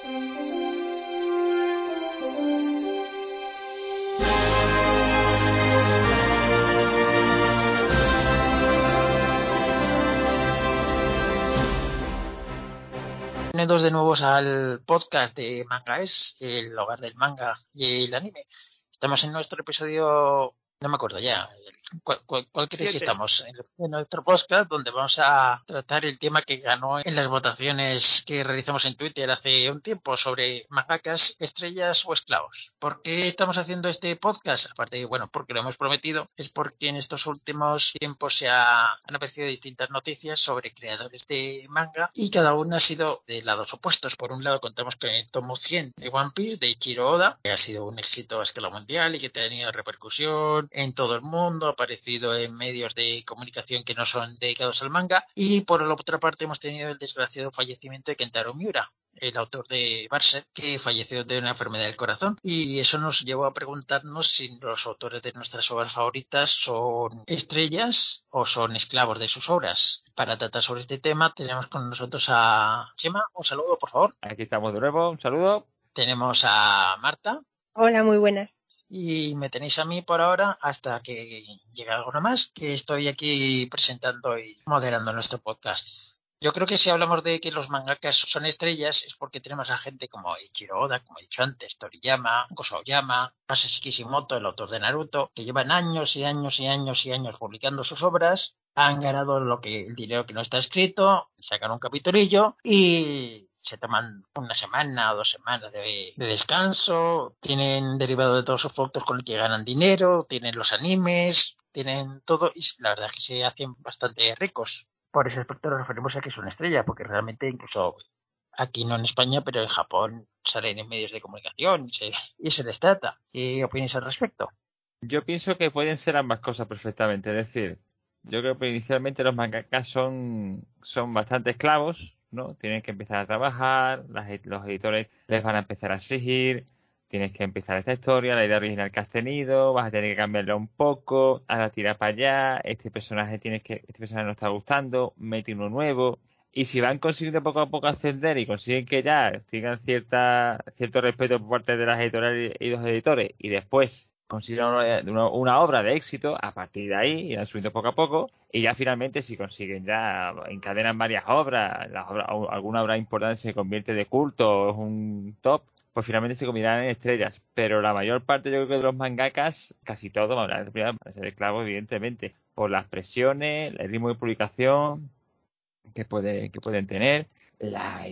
Bienvenidos de nuevo al podcast de Manga Es, el hogar del manga y el anime. Estamos en nuestro episodio, no me acuerdo ya, ¿Cuál, cuál, creéis que estamos? En, nuestro podcast, donde vamos a tratar el tema que ganó en las votaciones que realizamos en Twitter hace un tiempo sobre mangakas, estrellas o esclavos. ¿Por qué estamos haciendo este podcast? Aparte, bueno, porque lo hemos prometido, es porque en estos últimos tiempos se han aparecido distintas noticias sobre creadores de manga y cada una ha sido de lados opuestos. Por un lado, contamos con el tomo 100 de One Piece de Ichiro Oda, que ha sido un éxito a escala mundial y que ha tenido repercusión en todo el mundo aparecido en medios de comunicación que no son dedicados al manga. Y por la otra parte hemos tenido el desgraciado fallecimiento de Kentaro Miura, el autor de Barset, que falleció de una enfermedad del corazón. Y eso nos llevó a preguntarnos si los autores de nuestras obras favoritas son estrellas o son esclavos de sus obras. Para tratar sobre este tema tenemos con nosotros a Chema. Un saludo, por favor. Aquí estamos de nuevo. Un saludo. Tenemos a Marta. Hola, muy buenas y me tenéis a mí por ahora hasta que llegue alguno más, que estoy aquí presentando y moderando nuestro podcast. Yo creo que si hablamos de que los mangakas son estrellas es porque tenemos a gente como Ichiro Oda, como he dicho antes, Toriyama, Gosoyama, Masashi Kishimoto, el autor de Naruto, que llevan años y años y años y años publicando sus obras, han ganado lo que el dinero que no está escrito, sacan un capitulillo y se toman una semana o dos semanas de, descanso, tienen derivado de todos sus productos con el que ganan dinero, tienen los animes, tienen todo y la verdad es que se hacen bastante ricos. Por ese aspecto nos referimos a que es una estrella, porque realmente incluso aquí no en España, pero en Japón salen en medios de comunicación y se, y se les trata. ¿Qué opinas al respecto? Yo pienso que pueden ser ambas cosas perfectamente. Es decir, yo creo que inicialmente los mangakas son, son bastante esclavos, ¿no? Tienes que empezar a trabajar, los editores les van a empezar a exigir, tienes que empezar esta historia, la idea original que has tenido, vas a tener que cambiarla un poco, ahora tira para allá, este personaje tienes que, este personaje no está gustando, mete uno nuevo. Y si van consiguiendo poco a poco ascender y consiguen que ya tengan cierta, cierto respeto por parte de las editoriales y los editores, y después consiguen una, obra de éxito, a partir de ahí irán subiendo poco a poco y ya finalmente si consiguen ya encadenan varias obras, alguna obra importante se convierte de culto, es un top, pues finalmente se convertirán en estrellas. Pero la mayor parte yo creo que de los mangakas, casi todos van a ser esclavos evidentemente, por las presiones, el ritmo de publicación que, puede, que pueden tener la,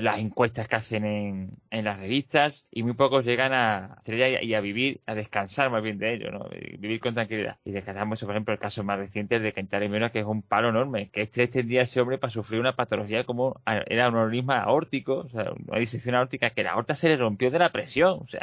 las encuestas que hacen en, en, las revistas y muy pocos llegan a estrellar y a vivir, a descansar más bien de ello, ¿no? vivir con tranquilidad. Y descansamos, por ejemplo, el caso más reciente de Kentaro Miura, que es un palo enorme, que estrés tendría ese hombre para sufrir una patología como era un organismo aórtico, o sea, una disección aórtica, que la aorta se le rompió de la presión. O sea,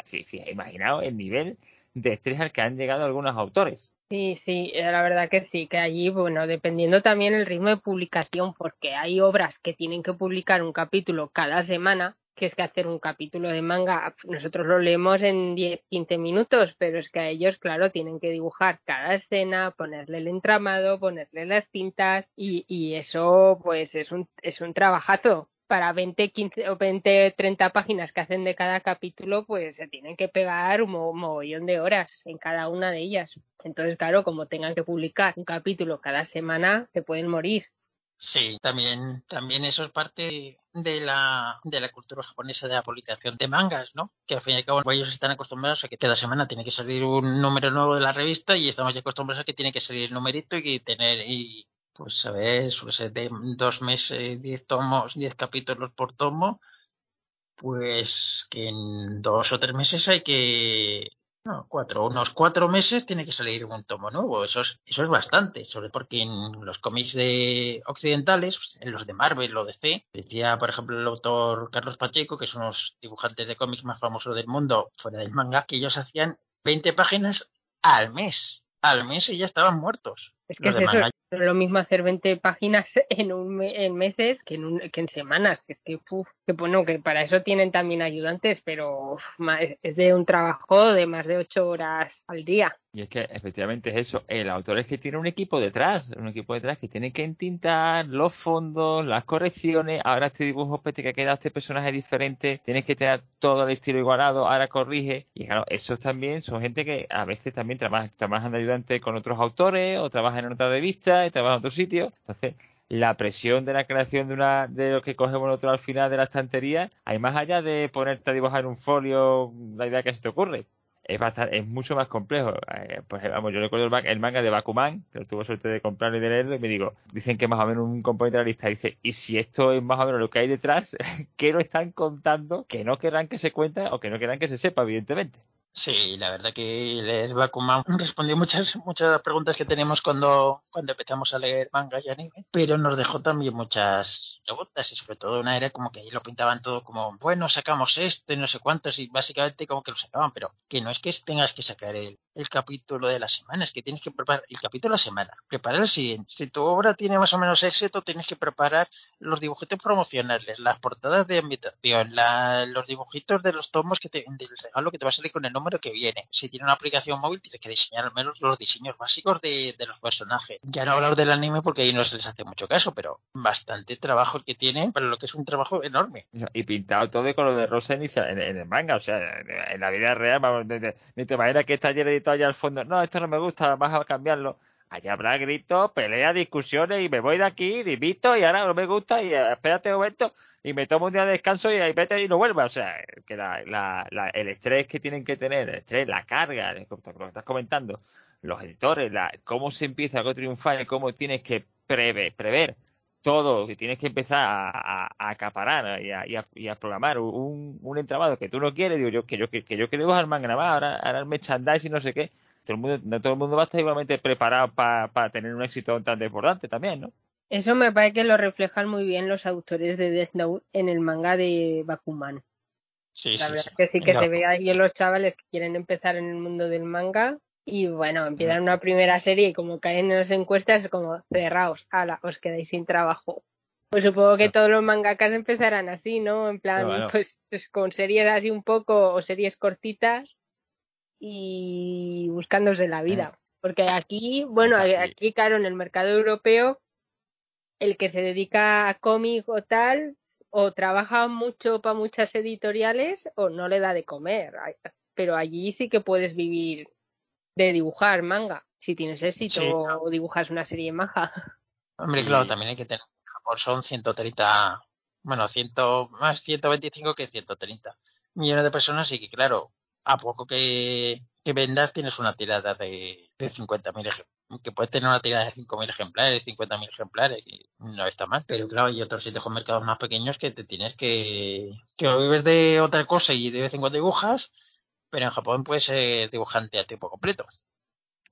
imaginaos el nivel de estrés al que han llegado algunos autores. Sí, sí, eh, la verdad que sí, que allí, bueno, dependiendo también el ritmo de publicación, porque hay obras que tienen que publicar un capítulo cada semana, que es que hacer un capítulo de manga, nosotros lo leemos en 10, 15 minutos, pero es que a ellos, claro, tienen que dibujar cada escena, ponerle el entramado, ponerle las tintas, y, y eso, pues, es un, es un trabajazo para 20, 15 o 20, 30 páginas que hacen de cada capítulo, pues se tienen que pegar un mogollón de horas en cada una de ellas. Entonces, claro, como tengan que publicar un capítulo cada semana, se pueden morir. Sí, también, también eso es parte de la, de la cultura japonesa de la publicación de mangas, ¿no? Que al fin y al cabo ellos están acostumbrados a que cada semana tiene que salir un número nuevo de la revista y estamos ya acostumbrados a que tiene que salir el numerito y tener y pues a ver, suele ser de dos meses, diez tomos, diez capítulos por tomo, pues que en dos o tres meses hay que, no, cuatro, unos cuatro meses tiene que salir un tomo nuevo, eso es, eso es bastante, sobre porque en los cómics de occidentales, en los de Marvel o DC, decía por ejemplo el autor Carlos Pacheco, que son los dibujantes de cómics más famosos del mundo fuera del manga, que ellos hacían 20 páginas al mes, al mes y ya estaban muertos. Es que es eso, Es lo mismo hacer 20 páginas en, un en meses que en, que en semanas. Que es que, que, bueno, que para eso tienen también ayudantes, pero es de un trabajo de más de 8 horas al día. Y es que efectivamente es eso. El autor es que tiene un equipo detrás, un equipo detrás que tiene que entintar los fondos, las correcciones. Ahora este dibujo pete que ha quedado este personaje diferente, tienes que tener todo el estilo igualado, ahora corrige. Y claro, esos también son gente que a veces también trabaja, trabajan de ayudante con otros autores o trabajan en otra revista en otro sitio. Entonces, la presión de la creación de una de lo que cogemos nosotros al final de la estantería, hay más allá de ponerte a dibujar un folio la idea que se te ocurre es bastante, es mucho más complejo. Eh, pues vamos, yo recuerdo el, manga de Bakuman, que tuve suerte de comprarlo y de leerlo, y me digo, dicen que más o menos un componente de la lista dice, y si esto es más o menos lo que hay detrás, ¿qué no están contando que no querrán que se cuente o que no querrán que se sepa, evidentemente? Sí, la verdad que el Bakuman respondió muchas muchas preguntas que teníamos cuando, cuando empezamos a leer manga y anime, pero nos dejó también muchas preguntas y sobre todo una era como que ahí lo pintaban todo como, bueno, sacamos esto y no sé cuántos y básicamente como que lo sacaban, pero que no es que tengas que sacar el, el capítulo de la semana, es que tienes que preparar el capítulo de la semana, preparar el siguiente. Si tu obra tiene más o menos éxito, tienes que preparar los dibujitos promocionales, las portadas de invitación, los dibujitos de los tomos que te, del regalo que te va a salir con el número que viene. Si tiene una aplicación móvil, tienes que diseñar al menos los diseños básicos de, los personajes. Ya no hablar del anime porque ahí no se les hace mucho caso, pero bastante trabajo el que tienen, pero lo que es un trabajo enorme. Y pintado todo de color de rosa en, el manga, o sea, en la vida real, vamos, ni te imaginas que está editado allá al fondo, no, esto no me gusta, vas a cambiarlo. Allá habrá gritos, peleas, discusiones y me voy de aquí, divito y ahora no me gusta y eh, espérate un momento y me tomo un día de descanso y ahí vete y no vuelva. O sea, que la, la, el estrés que tienen que tener, el estrés, la carga, lo que estás comentando, los editores, la, cómo se empieza a triunfar y cómo tienes que prever, prever todo, que tienes que empezar a, acaparar y a, y, a, programar un, un entramado que tú no quieres, digo yo, que yo, que, que yo quiero manga nada ahora, ahora el merchandising y no sé qué. Todo el mundo, no todo el mundo va a estar igualmente preparado para tener un éxito tan importante también, ¿no? Eso me parece que lo reflejan muy bien los autores de Death Note en el manga de Bakuman. Sí, la sí, verdad que sí que se ve ahí en los chavales que quieren empezar en el mundo del manga y bueno, empiezan una primera serie y como caen en las encuestas es como cerraos, ala, os quedáis sin trabajo. Pues supongo que todos los mangakas empezarán así, ¿no? En plan, pues, pues, con series así un poco o series cortitas y buscándose la vida. Porque aquí, bueno, aquí claro, en el mercado europeo el que se dedica a cómic o tal, o trabaja mucho para muchas editoriales o no le da de comer. Pero allí sí que puedes vivir de dibujar manga, si tienes éxito o dibujas una serie maja. Hombre, claro, también hay que tener. Japón son 130, bueno, 100, más 125 que 130 millones de personas y que, claro, a poco que, vendas tienes una tirada de, de 50.000 ejemplares que puedes tener una tirada de 5.000 ejemplares, 50.000 ejemplares, y no está mal. Pero claro, hay otros sitios con mercados más pequeños que te tienes que... que vives de otra cosa y de vez en cuando dibujas, pero en Japón puedes ser dibujante a tiempo completo.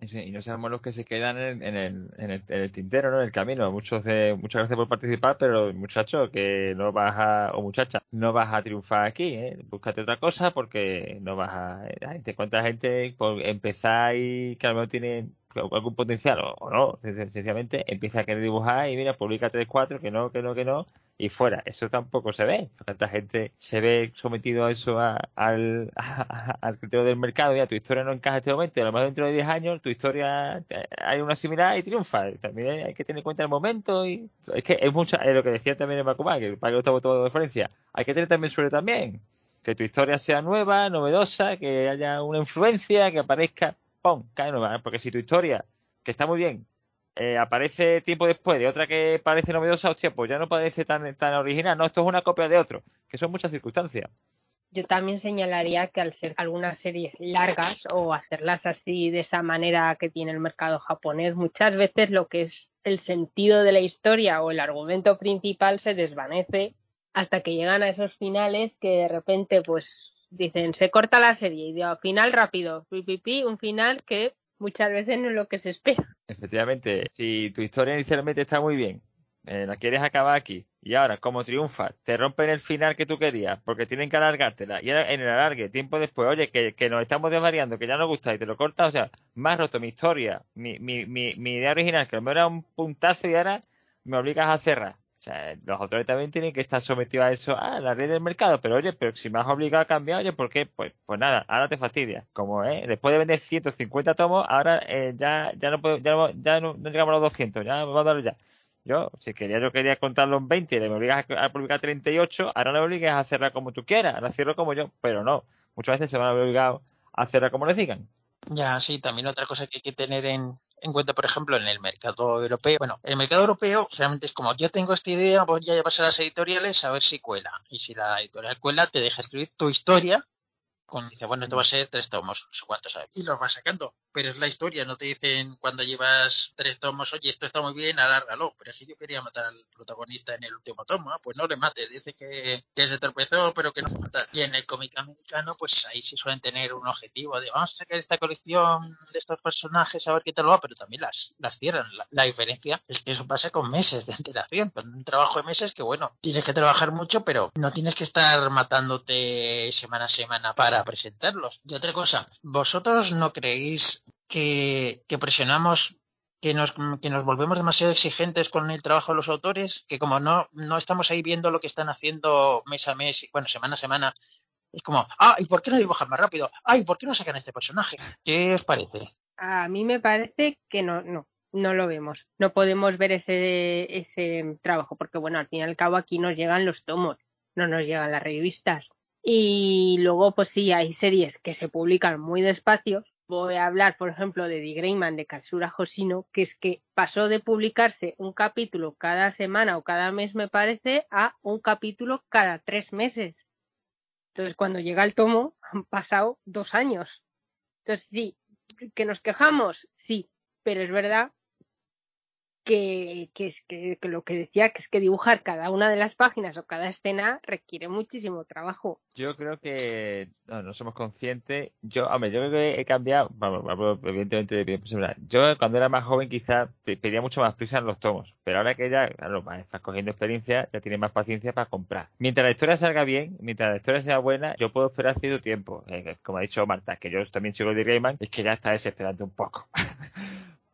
y no seamos los que se quedan en, el, en, el, tintero, ¿no? En el camino. Muchos de, muchas gracias por participar, pero muchacho, que no vas a, o muchacha, no vas a triunfar aquí, ¿eh? Búscate otra cosa porque no vas a, la gente, cuánta gente por empezar y que a lo mejor tienen algún potencial o, no, sencillamente empieza a querer dibujar y mira, publica 3, 4, que no, que no, que no, y fuera. Eso tampoco se ve. Tanta gente se ve sometido a eso, al, al criterio del mercado. Ya tu historia no encaja en este momento, a lo mejor dentro de 10 años tu historia eh, hay una similar y triunfa. También hay que tener en cuenta el momento. y Es que es mucho, es lo que decía también en Bakuman, que para que estaba todo de referencia. Hay que tener también suerte también. Que tu historia sea nueva, novedosa, que haya una influencia, que aparezca ¡pum! cae nueva. Porque si tu historia, que está muy bien, eh, aparece tiempo después de otra que parece novedosa, hostia, pues ya no parece tan, tan original. No, esto es una copia de otro, que son muchas circunstancias. Yo también señalaría que al ser algunas series largas o hacerlas así de esa manera que tiene el mercado japonés, muchas veces lo que es el sentido de la historia o el argumento principal se desvanece hasta que llegan a esos finales que de repente pues dicen, se corta la serie y digo, final rápido, pipipi, un final que muchas veces no es lo que se espera. Efectivamente, si tu historia inicialmente está muy bien, eh, la quieres acabar aquí y ahora, como triunfa, te rompen el final que tú querías porque tienen que alargártela y en el alargue, tiempo después, oye, que, que nos estamos desvariando, que ya no gusta y te lo cortas, o sea, has roto mi historia, mi, mi, mi, mi idea original, que me era un puntazo y ahora me obligas a cerrar. O sea, los autores también tienen que estar sometidos a eso, a la red del mercado, pero oye, pero si me has obligado a cambiar, oye, ¿por qué? Pues, pues nada, ahora te fastidia. Como, ¿eh? Después de vender 150 tomos, ahora eh, ya, ya no puedo, ya, no, ya no, llegamos a los 200, ya me va a dar ya. Yo, si quería, yo quería contarlo en 20 y me obligas a, publicar 38, ahora no me obligues a hacerla como tú quieras, ahora cierro como yo, pero no. Muchas veces se van a obligar a hacerla como les digan. Ya, sí, también otra cosa que hay que tener en, en cuenta, por ejemplo, en el mercado europeo. Bueno, el mercado europeo realmente es como yo tengo esta idea, voy a llevarse a las editoriales a ver si cuela. Y si la editorial cuela, te deja escribir tu historia con, dice, bueno, esto va a ser tres tomos, no sé cuántos sabes. Y los vas sacando. Pero es la historia, no te dicen cuando llevas tres tomos, oye, esto está muy bien, alárgalo. Pero si yo quería matar al protagonista en el último tomo, pues no le mates. Dice que, que se tropezó, pero que no fue matar. Y en el cómic americano, pues ahí sí suelen tener un objetivo de vamos a sacar esta colección de estos personajes a ver qué tal va, pero también las, las cierran. La, la diferencia es que eso pasa con meses de antelación, con un trabajo de meses que, bueno, tienes que trabajar mucho, pero no tienes que estar matándote semana a semana para presentarlos. Y otra cosa, ¿vosotros no creéis que, que presionamos que nos, que nos volvemos demasiado exigentes con el trabajo de los autores, que como no, no estamos ahí viendo lo que están haciendo mes a mes, bueno, semana a semana, es como, ah, ¿y por qué no dibujan más rápido? Ah, ¿y por qué no sacan este personaje? ¿Qué os parece? A mí me parece que no, no, no lo vemos. No podemos ver ese, ese trabajo, porque bueno, al fin y al cabo aquí nos llegan los tomos, no nos llegan las revistas. Y luego, pues sí, hay series que se publican muy despacio. Voy a hablar, por ejemplo, de The Greyman de Katsura Hoshino, que es que pasó de publicarse un capítulo cada semana o cada mes, me parece, a un capítulo cada tres meses. Entonces, cuando llega el tomo, han pasado dos años. Entonces, sí, que nos quejamos, sí, pero es verdad que, que es que, que, lo que decía, que es que dibujar cada una de las páginas o cada escena requiere muchísimo trabajo. Yo creo que no, somos conscientes. Yo, hombre, yo creo que he cambiado, vamos, evidentemente de bien personal. Yo cuando era más joven quizás pedía mucho más prisa en los tomos, pero ahora que ya, claro, cogiendo experiencia, ya tienes más paciencia para comprar. Mientras la historia salga bien, mientras la historia sea buena, yo puedo esperar cierto tiempo. Eh, como ha dicho Marta, que yo también sigo de Gaiman, es que ya está desesperando un poco.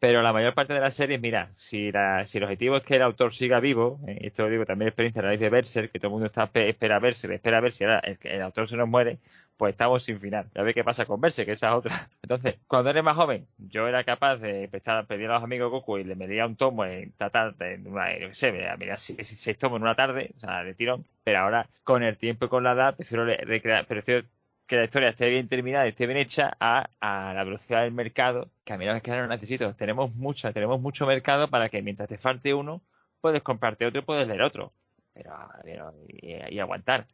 Pero la mayor parte de las series, mira, si, la, si el objetivo es que el autor siga vivo, eh, esto lo digo también experiencia a raíz de Berser, que todo el mundo está espera verse, espera ver si ahora el, el, autor se nos muere, pues estamos sin final. Ya ve qué pasa con Berser, que esa es otra. Entonces, cuando eres más joven, yo era capaz de empezar pedir a los amigos Goku y le medía un tomo en tratar en una, sé, mira, seis tomos en una tarde, o sea, de tirón. Pero ahora, con el tiempo y con la edad, prefiero recrear, prefiero que la historia esté bien terminada, esté bien hecha a, a la velocidad del mercado, que a mí no es que no necesito. Tenemos mucha, tenemos mucho mercado para que mientras te falte uno, puedes comprarte otro y puedes leer otro. Pero, pero y, y, aguantar.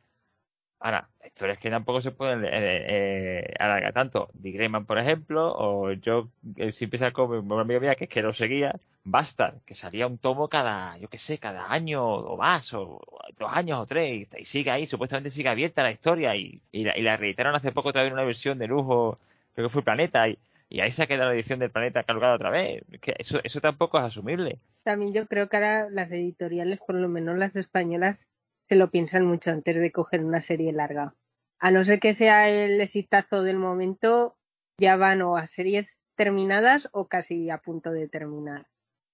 Ahora, historias que tampoco se pueden eh, eh, alargar tanto. The Greyman, por ejemplo, o yo eh, siempre saco una amiga mía que es que lo seguía, Basta, que salía un tomo cada, yo qué sé, cada año o más, o dos años o tres, y, y sigue ahí, supuestamente sigue abierta la historia, y, y, la, y la reeditaron hace poco otra vez una versión de lujo, creo que fue Planeta, y, y ahí se ha quedado la edición del Planeta cargada otra vez. Que eso, eso tampoco es asumible. También yo creo que ahora las editoriales, por lo menos las españolas, se lo piensan mucho antes de coger una serie larga. A no ser que sea el exitazo del momento, ya van o a series terminadas o casi a punto de terminar.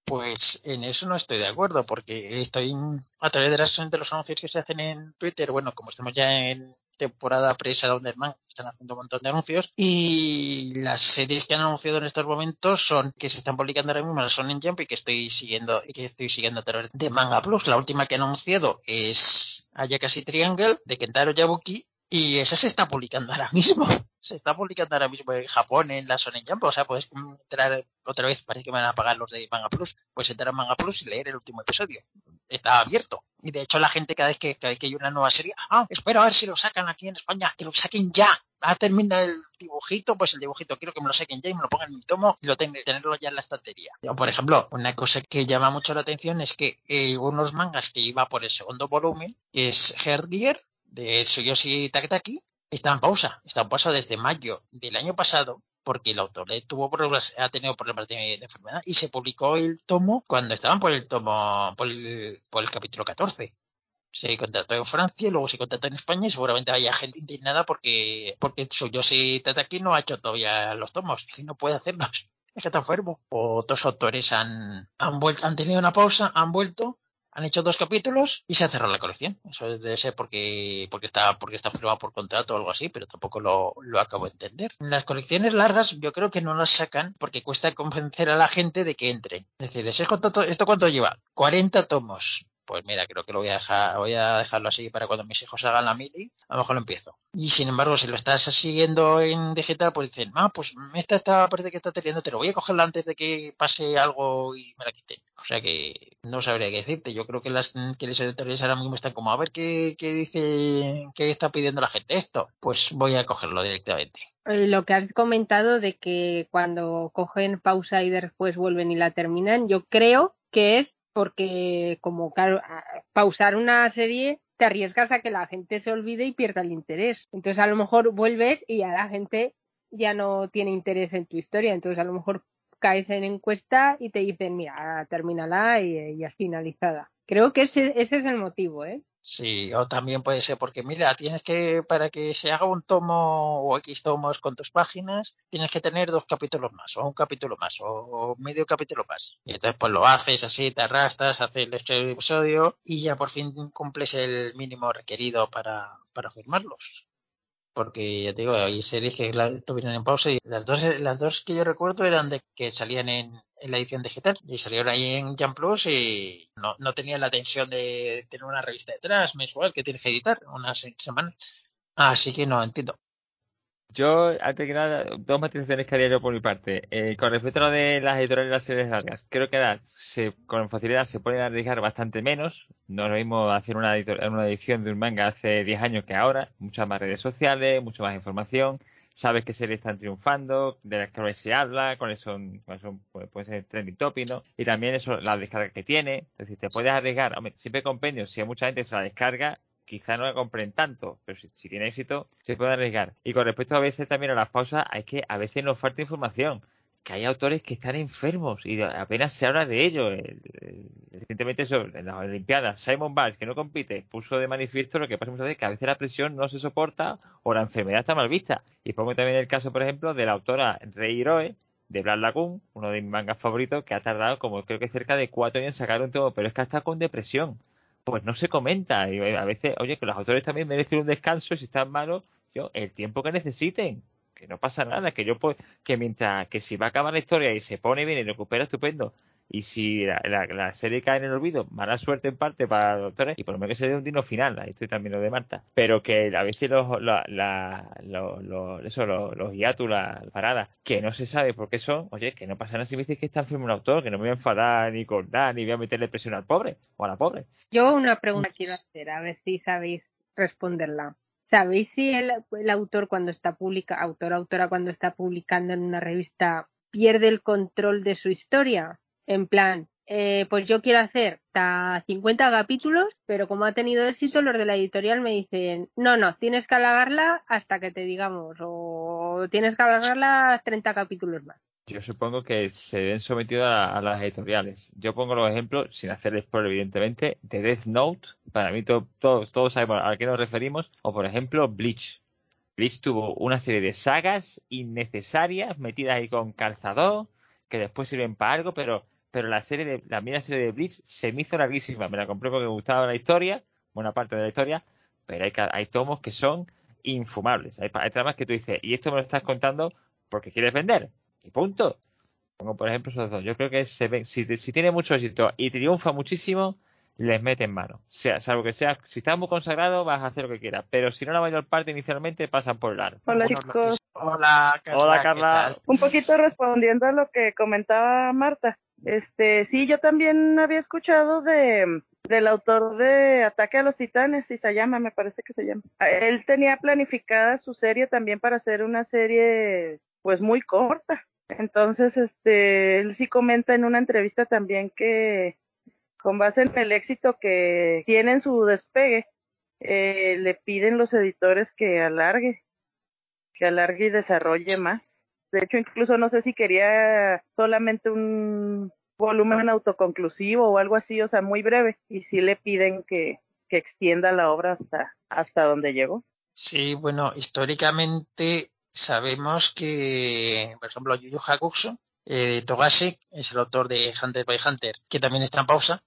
Pues en eso no estoy de acuerdo, porque estoy a través de, las, de los anuncios que se hacen en Twitter, bueno, como estamos ya en temporada presa Underman, están haciendo un montón de anuncios, y las series que han anunciado en estos momentos son que se están publicando ahora mismo, son en Jump y que estoy siguiendo, y que estoy siguiendo a través de Manga Plus. La última que han anunciado es Ayakashi Triangle de Kentaro Yabuki, y esa se está publicando ahora mismo. Se está publicando ahora mismo en Japón, en la Shonen Jump. O sea, puedes entrar otra vez, parece que me van a pagar los de Manga Plus. Puedes entrar a Manga Plus y leer el último episodio. Está abierto. Y de hecho la gente cada vez que, cada vez que hay una nueva serie, ah, espero a ver si lo sacan aquí en España, que lo saquen ya. A terminar el dibujito, pues el dibujito quiero que me lo saquen ya y me lo pongan en mi tomo y lo tengo, tenerlo ya en la estantería. Por ejemplo, una cosa que llama mucho la atención es que eh, unos mangas que iba por el segundo volumen, que es Herdier, de Tsuyoshi Taketaki, está en pausa. Está en pausa desde mayo del año pasado porque el autor tuvo problemas, ha tenido problemas de, enfermedad y se publicó el tomo cuando estaban por el tomo, por el, por el capítulo 14 se contrató en Francia, luego se contrató en España y seguramente haya gente indignada porque, porque Tsuyoshi Tataki no ha hecho todavía los tomos y no puede hacerlos. Es que está enfermo. Otros autores han, han, vuelto, han tenido una pausa, han vuelto, han hecho dos capítulos y se ha cerrado la colección. Eso debe ser porque, porque está, porque está firmado por contrato o algo así, pero tampoco lo, lo acabo de entender. Las colecciones largas yo creo que no las sacan porque cuesta convencer a la gente de que entre. Es decir, ¿esto cuánto lleva? 40 tomos pues mira, creo que lo voy a dejar, voy a dejarlo así para cuando mis hijos hagan la mili, a lo mejor lo empiezo. Y sin embargo, si lo estás siguiendo en digital, pues dicen, ah, pues esta está, parece que está teniendo, te lo voy a cogerla antes de que pase algo y me la quiten. Sea que no sabría qué decirte. Yo creo que las que los editoriales ahora mismo están como a ver qué, qué dice, qué está pidiendo la gente esto. Pues voy a cogerlo directamente. Eh, lo que has comentado de que cuando cogen pausa y después vuelven y la terminan, yo creo que es porque como pausar una serie te arriesgas a que la gente se olvide y pierda el interés. Entonces a lo mejor vuelves y ya la gente ya no tiene interés en tu historia. Entonces a lo mejor caes en encuesta y te dicen, mira, termínala y ya es finalizada. Creo que ese, ese es el motivo, ¿eh? Sí, o también puede ser porque, mira, tienes que, para que se haga un tomo o X tomos con tus páginas, tienes que tener dos capítulos más, o un capítulo más, o, medio capítulo más. Y entonces, pues lo haces así, te arrastras, haces el episodio y ya por fin cumples el mínimo requerido para, para firmarlos porque ya te digo, hay series que tuvieron en pausa y las dos, las dos que yo recuerdo eran de que salían en, la edición digital y salieron ahí en Jump Plus y no, no tenían la tensión de tener una revista detrás mensual que tienes que editar unas semanas. Así que no entiendo. Yo, antes que nada, dos matizaciones que haría yo por mi parte. Eh, con respecto a lo de las editoriales y las series largas, creo que se, con facilidad se puede arriesgar bastante menos. No lo mismo hacer una, una edición de un manga hace 10 años que ahora. Muchas más redes sociales, mucha más información. Sabes qué series están triunfando, de las que se habla, cuáles son, cuáles son pues, puede ser trending topic, ¿no? Y también eso, la descarga que tiene. Es decir, te puedes arriesgar. Hombre, siempre compendio, si hay mucha gente se la descarga, quizá no la compren tanto, pero si, tiene éxito, se puede arriesgar. Y con respecto a veces también a las pausas, hay que a veces nos falta información. Que hay autores que están enfermos y apenas se habla de ello. Recientemente, en las Olimpiadas, Simon Biles, que no compite, puso de manifiesto lo que pasa muchas veces, que a veces la presión no se soporta o la enfermedad está mal vista. Y pongo también el caso, por ejemplo, de la autora Rey Hiroe, de Black Lagoon, uno de mis mangas favoritos, que ha tardado como creo que cerca de cuatro años en sacar un todo, pero es que está con depresión pues no se comenta. Y a veces, oye, que los autores también merecen un descanso si están malos, yo, el tiempo que necesiten. Que no pasa nada, que yo pues, que mientras que si va a acabar la historia y se pone bien y recupera estupendo, y si la, serie cae en el olvido, mala suerte en parte para los doctores, y por lo menos que se dé un dino final, ahí estoy también lo de Marta, pero que a veces los, la, los, eso, los, los las paradas, que no se sabe por qué son, oye, que no pasa nada si me dices que está enfermo un autor, que no me voy a enfadar ni cortar, ni voy a meterle presión al pobre o a la pobre. Yo una pregunta quiero hacer, a ver si sabéis responderla. ¿Sabéis si el, el autor cuando está publica, autor autora cuando está publicando en una revista pierde el control de su historia? En plan, eh, pues yo quiero hacer hasta 50 capítulos, pero como ha tenido éxito, los de la editorial me dicen, no, no, tienes que alargarla hasta que te digamos, o tienes que alargarla 30 capítulos más. Yo supongo que se ven sometidos a, las editoriales. Yo pongo los ejemplos, sin hacer spoiler evidentemente, de Death Note, para mí todos, todos sabemos a qué nos referimos, o por ejemplo Bleach. Bleach tuvo una serie de sagas innecesarias metidas ahí con calzador, que después sirven para algo, pero pero la serie de la mira serie de Bleach se me hizo larguísima. Me la compré porque me gustaba la historia, buena parte de la historia, pero hay, hay tomos que son infumables. Hay, hay tramas que tú dices, y esto me lo estás contando porque quieres vender. Y punto. Pongo por ejemplo esos dos. Yo creo que se si, si tiene mucho éxito y triunfa muchísimo, les mete en mano. sea, salvo que sea, si estás muy consagrado, vas a hacer lo que quieras. Pero si no, la mayor parte inicialmente pasan por el aro. Hola, chicos. Hola, Carla. Hola, Carla. Un poquito respondiendo a lo que comentaba Marta. Este, sí, yo también había escuchado de del autor de Ataque a los Titanes, llama, me parece que se llama. Él tenía planificada su serie también para hacer una serie pues muy corta. Entonces, este, él sí comenta en una entrevista también que con base en el éxito que tiene en su despegue, eh, le piden los editores que alargue, que alargue y desarrolle más. De hecho, incluso no sé si quería solamente un volumen autoconclusivo o algo así, o sea, muy breve, y sí le piden que, que extienda la obra hasta, hasta donde llegó. Sí, bueno, históricamente sabemos que, por ejemplo, Yu Hakusho, eh, Togashi, es el autor de Hunter by Hunter, que también está en pausa,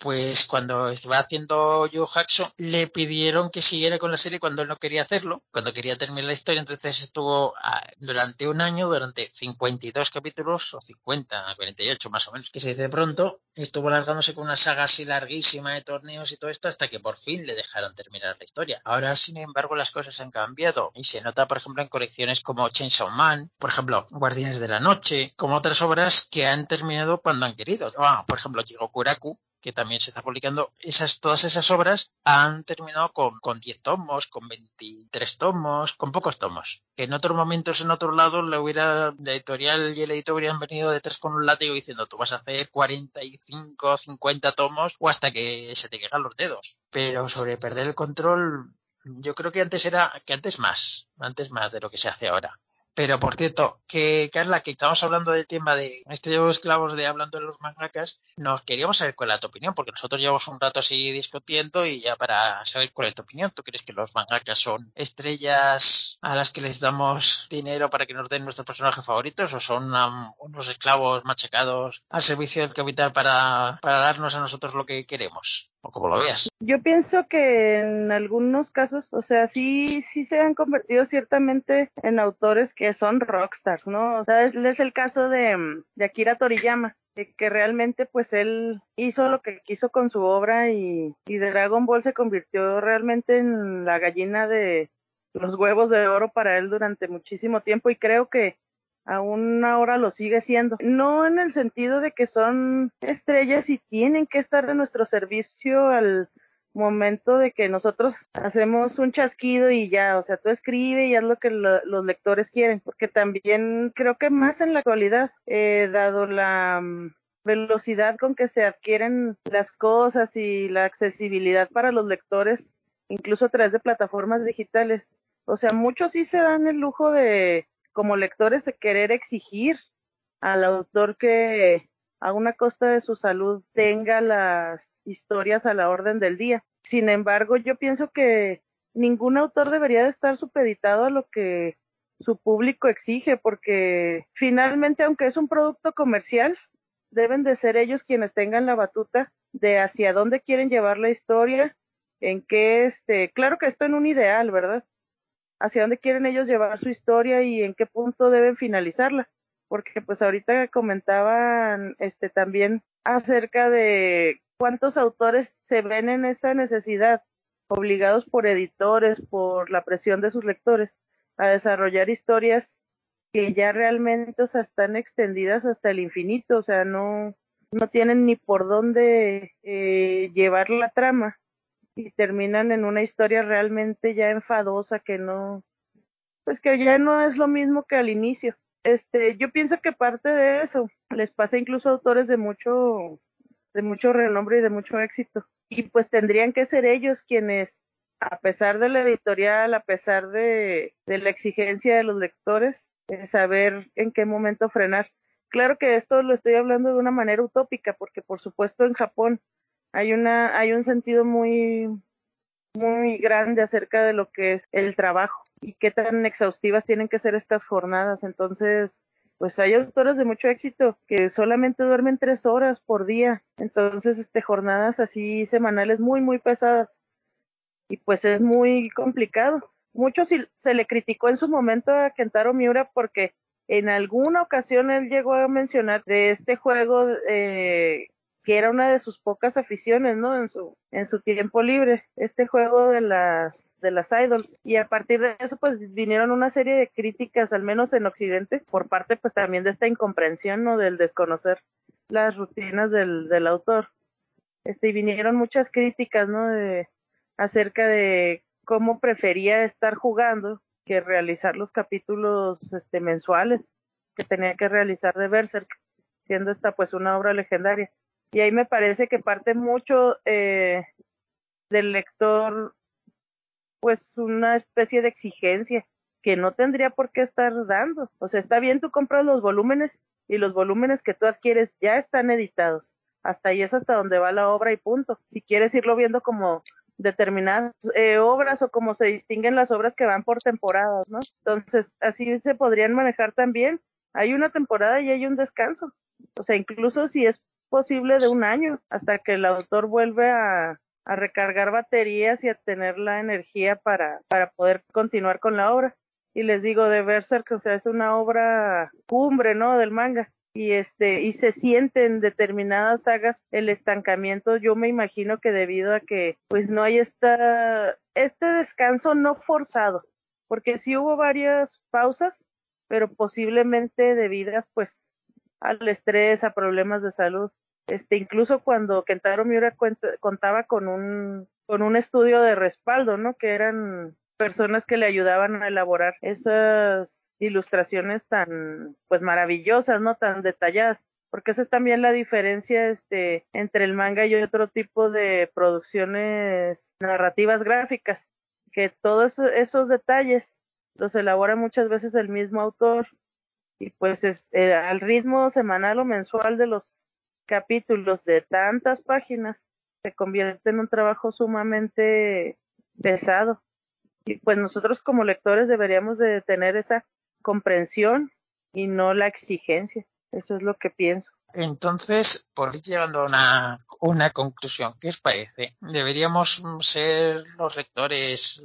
pues cuando estaba haciendo Joe Jackson le pidieron que siguiera con la serie cuando él no quería hacerlo, cuando quería terminar la historia, entonces estuvo ah, durante un año, durante 52 capítulos, o 50, 48 más o menos, que se dice pronto, estuvo largándose con una saga así larguísima de torneos y todo esto hasta que por fin le dejaron terminar la historia. Ahora, sin embargo, las cosas han cambiado y se nota, por ejemplo, en colecciones como Chainsaw Man, por ejemplo, Guardianes de la Noche, como otras obras que han terminado cuando han querido. Ah, por ejemplo, Kuraku que también se está publicando, esas, todas esas obras han terminado con, con 10 tomos, con 23 tomos, con pocos tomos. Que en otros momentos, en otro lado, le hubiera, la editorial y el editor hubieran venido detrás con un látigo diciendo, tú vas a hacer 45, 50 tomos o hasta que se te caigan los dedos. Pero sobre perder el control, yo creo que antes era, que antes más, antes más de lo que se hace ahora. Pero por cierto, que Carla, que estamos hablando del tema de estoy esclavos de hablando de los mangakas, nos queríamos saber cuál es tu opinión, porque nosotros llevamos un rato así discutiendo y ya para saber cuál es tu opinión, ¿tú crees que los mangakas son estrellas a las que les damos dinero para que nos den nuestros personajes favoritos o son unos esclavos machacados al servicio del capital para, para darnos a nosotros lo que queremos? Como lo veas. Yo pienso que en algunos casos, o sea, sí, sí se han convertido ciertamente en autores que son rockstars, ¿no? O sea, es, el caso de, de Akira Toriyama que realmente pues él hizo lo que quiso con su obra y, y Dragon Ball se convirtió realmente en la gallina de los huevos de oro para él durante muchísimo tiempo y creo que aún ahora lo sigue siendo. No en el sentido de que son estrellas y tienen que estar en nuestro servicio al momento de que nosotros hacemos un chasquido y ya, o sea, tú escribe y haz lo que los lectores quieren, porque también creo que más en la actualidad, eh, dado la mm, velocidad con que se adquieren las cosas y la accesibilidad para los lectores, incluso a través de plataformas digitales, o sea, muchos sí se dan el lujo de como lectores de querer exigir al autor que a una costa de su salud tenga las historias a la orden del día. Sin embargo, yo pienso que ningún autor debería de estar supeditado a lo que su público exige, porque finalmente, aunque es un producto comercial, deben de ser ellos quienes tengan la batuta de hacia dónde quieren llevar la historia, en qué este, claro que esto en un ideal, ¿verdad? Hacia dónde quieren ellos llevar su historia y en qué punto deben finalizarla. Porque pues ahorita comentaban este también acerca de cuántos autores se ven en esa necesidad, obligados por editores, por la presión de sus lectores, a desarrollar historias que ya realmente o sea, están extendidas hasta el infinito, o sea, no, no tienen ni por dónde eh, llevar la trama y terminan en una historia realmente ya enfadosa que no, pues que ya no es lo mismo que al inicio. Este, yo pienso que parte de eso les pasa incluso a autores de mucho, de mucho renombre y de mucho éxito. Y pues tendrían que ser ellos quienes, a pesar de la editorial, a pesar de, de la exigencia de los lectores, saber en qué momento frenar. Claro que esto lo estoy hablando de una manera utópica, porque por supuesto en Japón hay una, hay un sentido muy, muy grande acerca de lo que es el trabajo y qué tan exhaustivas tienen que ser estas jornadas. Entonces, pues hay autores de mucho éxito que solamente duermen tres horas por día. Entonces, este, jornadas así semanales muy, muy pesadas. Y pues es muy complicado. Mucho se le criticó en su momento a Kentaro Miura porque en alguna ocasión él llegó a mencionar de este juego eh, que era una de sus pocas aficiones, ¿no? En su, en su tiempo libre, este juego de las, de las idols. Y a partir de eso, pues vinieron una serie de críticas, al menos en Occidente, por parte, pues también de esta incomprensión, ¿no? Del desconocer las rutinas del, autor. Este, y vinieron muchas críticas, ¿no? De, acerca de cómo prefería estar jugando que realizar los capítulos este, mensuales que tenía que realizar de Berserk, siendo esta pues una obra legendaria. Y ahí me parece que parte mucho eh, del lector, pues una especie de exigencia que no tendría por qué estar dando. O sea, está bien tú compras los volúmenes y los volúmenes que tú adquieres ya están editados. Hasta ahí es hasta donde va la obra y punto. Si quieres irlo viendo como determinadas eh, obras o como se distinguen las obras que van por temporadas, ¿no? Entonces, así se podrían manejar también. Hay una temporada y hay un descanso. O sea, incluso si es posible de un año, hasta que el autor vuelve a, recargar baterías y a tener la energía para, para poder continuar con la obra. Y les digo de Berserk, o sea, es una obra cumbre, ¿no? Del manga y este y se siente en determinadas sagas el estancamiento yo me imagino que debido a que pues no hay esta este descanso no forzado porque sí hubo varias pausas pero posiblemente debidas pues al estrés a problemas de salud. Este incluso cuando Kentaro Miura contaba con un con un estudio de respaldo no que eran personas que le ayudaban a elaborar esas ilustraciones tan pues maravillosas, no tan detalladas, porque esa es también la diferencia este entre el manga y otro tipo de producciones narrativas gráficas, que todos esos detalles los elabora muchas veces el mismo autor y pues es eh, al ritmo semanal o mensual de los capítulos de tantas páginas se convierte en un trabajo sumamente pesado y pues nosotros como lectores deberíamos de tener esa comprensión y no la exigencia. Eso es lo que pienso. Entonces, por ir llegando a una, una conclusión, ¿qué os parece? ¿Deberíamos ser los lectores,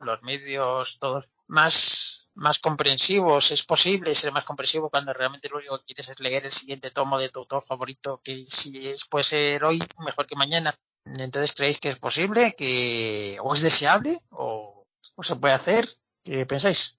los medios, todos más, más comprensivos? ¿Es posible ser más comprensivo cuando realmente lo único que quieres es leer el siguiente tomo de tu autor favorito, que si es, puede ser hoy, mejor que mañana? Entonces, ¿creéis que es posible? que ¿O es deseable? ¿O ¿O se puede hacer? ¿Qué pensáis?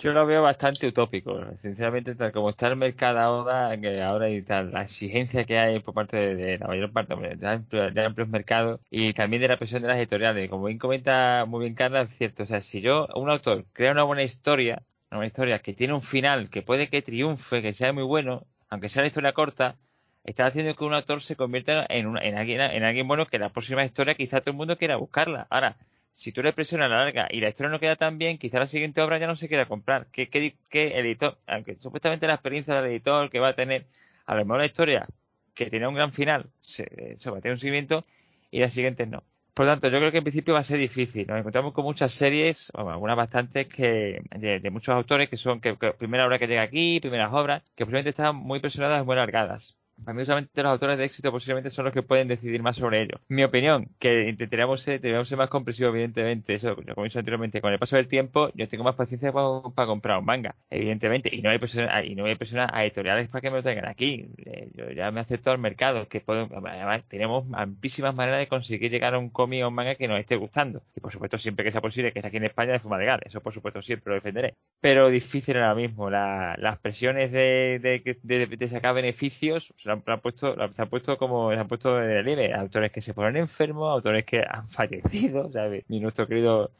Yo lo veo bastante utópico, sinceramente, tal como está el mercado ahora, ahora y tal, la exigencia que hay por parte de, la mayor parte de, amplios mercados y también de la presión de las editoriales. Como bien comenta muy bien Carla, es cierto, o sea, si yo, un autor, crea una buena historia, una buena historia que tiene un final que puede que triunfe, que sea muy bueno, aunque sea una historia corta, está haciendo que un autor se convierta en, en, alguien, en alguien bueno que la próxima historia quizá todo el mundo quiera buscarla. Ahora, si tú le presionas a la larga y la historia no queda tan bien, quizá la siguiente obra ya no se quiera comprar. ¿Qué, qué, editor, aunque supuestamente la experiencia del editor que va a tener, a lo mejor la historia que tiene un gran final, se, va a tener un seguimiento y las siguientes no. Por lo tanto, yo creo que en principio va a ser difícil. Nos encontramos con muchas series, o algunas bastantes, que de, muchos autores que son que, primera obra que llega aquí, primeras obras, que posiblemente están muy presionadas muy alargadas. Para mí, solamente los autores de éxito posiblemente son los que pueden decidir más sobre ello. Mi opinión, que intentaríamos ser, ser más comprensivos, evidentemente. Eso, he dicho anteriormente, con el paso del tiempo, yo tengo más paciencia para, comprar un manga, evidentemente. Y no hay personas, y no hay personas a editoriales para que me lo traigan aquí. Eh, yo ya me acepto al mercado, que puedo, además, tenemos amplísimas maneras de conseguir llegar a un cómic o un manga que nos esté gustando. Y por supuesto, siempre que sea posible, que esté aquí en España de forma legal. Eso, por supuesto, siempre lo defenderé. Pero difícil ahora mismo. las presiones de sacar beneficios se han, puesto, se han puesto como, se han puesto de relieve autores que se ponen enfermos, autores que han fallecido, ¿sabes? Y nuestro querido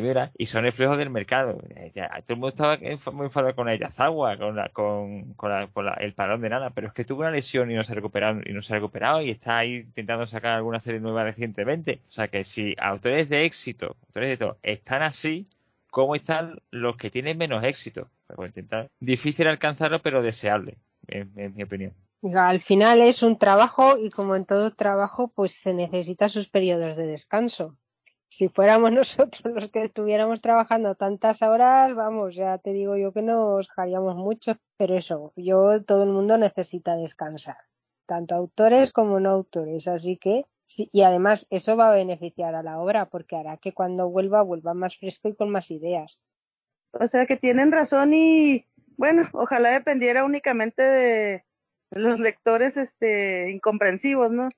Miura, y son reflejos del mercado. Ya, todo el mundo estaba muy enfadado con Zagua, con, la, con, con, el parón de nada, pero es que tuvo una lesión y no se ha recuperado, y no se ha recuperado y está ahí intentando sacar alguna serie nueva recientemente. O sea que si autores de éxito, autores de todo, están así, ¿cómo están los que tienen menos éxito? Pues intentar, difícil alcanzarlo, pero deseable en, mi opinión. Al final es un trabajo y como en todo trabajo, pues se necesita sus periodos de descanso. Si fuéramos nosotros los que estuviéramos trabajando tantas horas, vamos, ya te digo yo que nos haríamos mucho, pero eso, yo, todo el mundo necesita descansar, tanto autores como no autores, así que sí, y además eso va a beneficiar a la obra porque hará que cuando vuelva vuelva más fresco y con más ideas. O sea que tienen razón y bueno, ojalá dependiera únicamente de los lectores este incomprensivos, ¿no?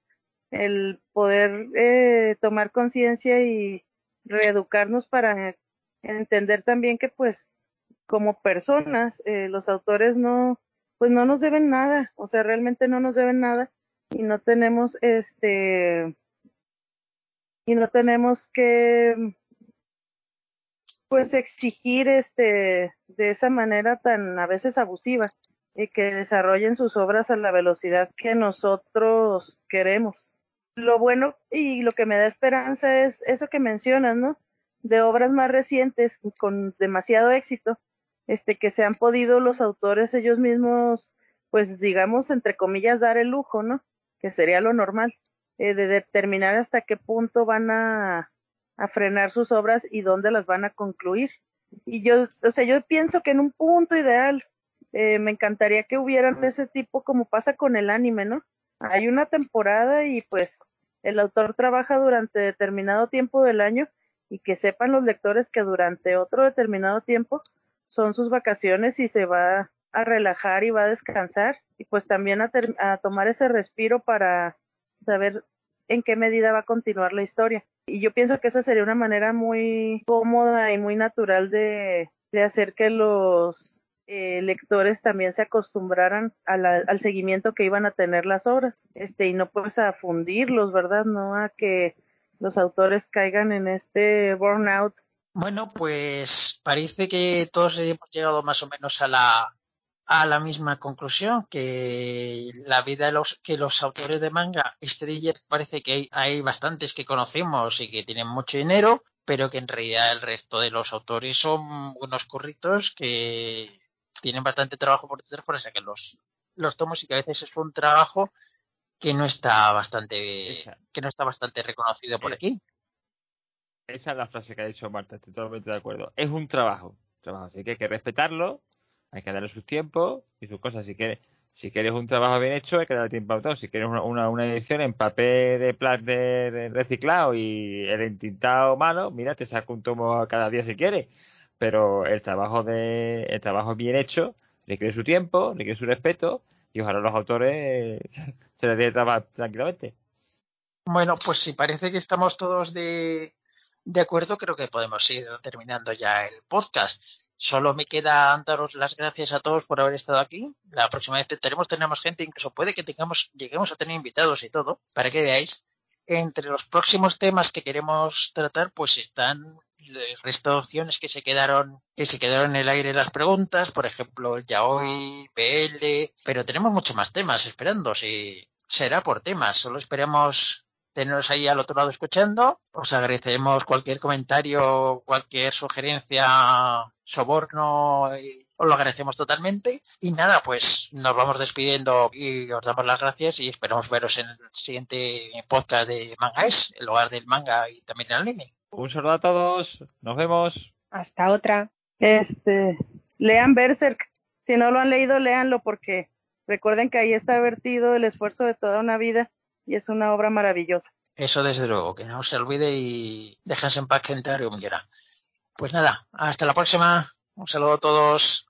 El poder eh, tomar conciencia y reeducarnos para entender también que pues como personas eh, los autores no pues no nos deben nada, o sea, realmente no nos deben nada y no tenemos este y no tenemos que pues exigir este de esa manera tan a veces abusiva y que desarrollen sus obras a la velocidad que nosotros queremos. Lo bueno y lo que me da esperanza es eso que mencionas, ¿no? de obras más recientes con demasiado éxito, este que se han podido los autores ellos mismos, pues digamos entre comillas dar el lujo, ¿no? Que sería lo normal, eh, de determinar hasta qué punto van a, a frenar sus obras y dónde las van a concluir. Y yo, o sea, yo pienso que en un punto ideal eh, me encantaría que hubieran ese tipo como pasa con el anime, ¿no? Hay una temporada y pues el autor trabaja durante determinado tiempo del año y que sepan los lectores que durante otro determinado tiempo son sus vacaciones y se va a relajar y va a descansar y pues también a, a tomar ese respiro para saber en qué medida va a continuar la historia. Y yo pienso que esa sería una manera muy cómoda y muy natural de, de hacer que los eh, lectores también se acostumbraran al seguimiento que iban a tener las obras, este, y no pues a fundirlos, ¿verdad? No a que los autores caigan en este burnout. Bueno, pues parece que todos hemos llegado más o menos a la a la misma conclusión que la vida de los que los autores de manga estrellas parece que hay, hay bastantes que conocemos y que tienen mucho dinero pero que en realidad el resto de los autores son unos curritos que tienen bastante trabajo por detrás por eso que los, los tomos y que a veces es un trabajo que no está bastante que no está bastante reconocido por eh, aquí. Esa es la frase que ha dicho Marta, estoy totalmente de acuerdo. Es un trabajo, trabajo, así que hay que respetarlo, hay que darle sus tiempos y sus cosas. Si quieres, si quieres un trabajo bien hecho, hay que darle tiempo a todo. Si quieres una, una, edición en papel de plástico reciclado y el entintado malo, mira, te saco un tomo cada día si quieres pero el trabajo de el trabajo bien hecho requiere su tiempo, requiere su respeto y ojalá los autores se les dé trabajar tranquilamente. Bueno, pues si parece que estamos todos de, de acuerdo, creo que podemos ir terminando ya el podcast. Solo me queda daros las gracias a todos por haber estado aquí. La próxima vez tenemos, tenemos gente, incluso puede que tengamos, lleguemos a tener invitados y todo, para que veáis. Entre los próximos temas que queremos tratar, pues están el resto de opciones que se quedaron que se quedaron en el aire las preguntas, por ejemplo, Yaoi, PL, pero tenemos muchos más temas esperando, si será por temas, solo esperamos teneros ahí al otro lado escuchando. Os agradeceremos cualquier comentario, cualquier sugerencia, soborno, os lo agradecemos totalmente. Y nada, pues nos vamos despidiendo y os damos las gracias y esperamos veros en el siguiente podcast de Manga Es, el hogar del manga y también el anime. Un saludo a todos. Nos vemos. Hasta otra. Este, lean Berserk. Si no lo han leído, léanlo porque recuerden que ahí está vertido el esfuerzo de toda una vida y es una obra maravillosa. Eso desde luego, que no se olvide y déjense en paz que entre Pues nada, hasta la próxima. Un saludo a todos.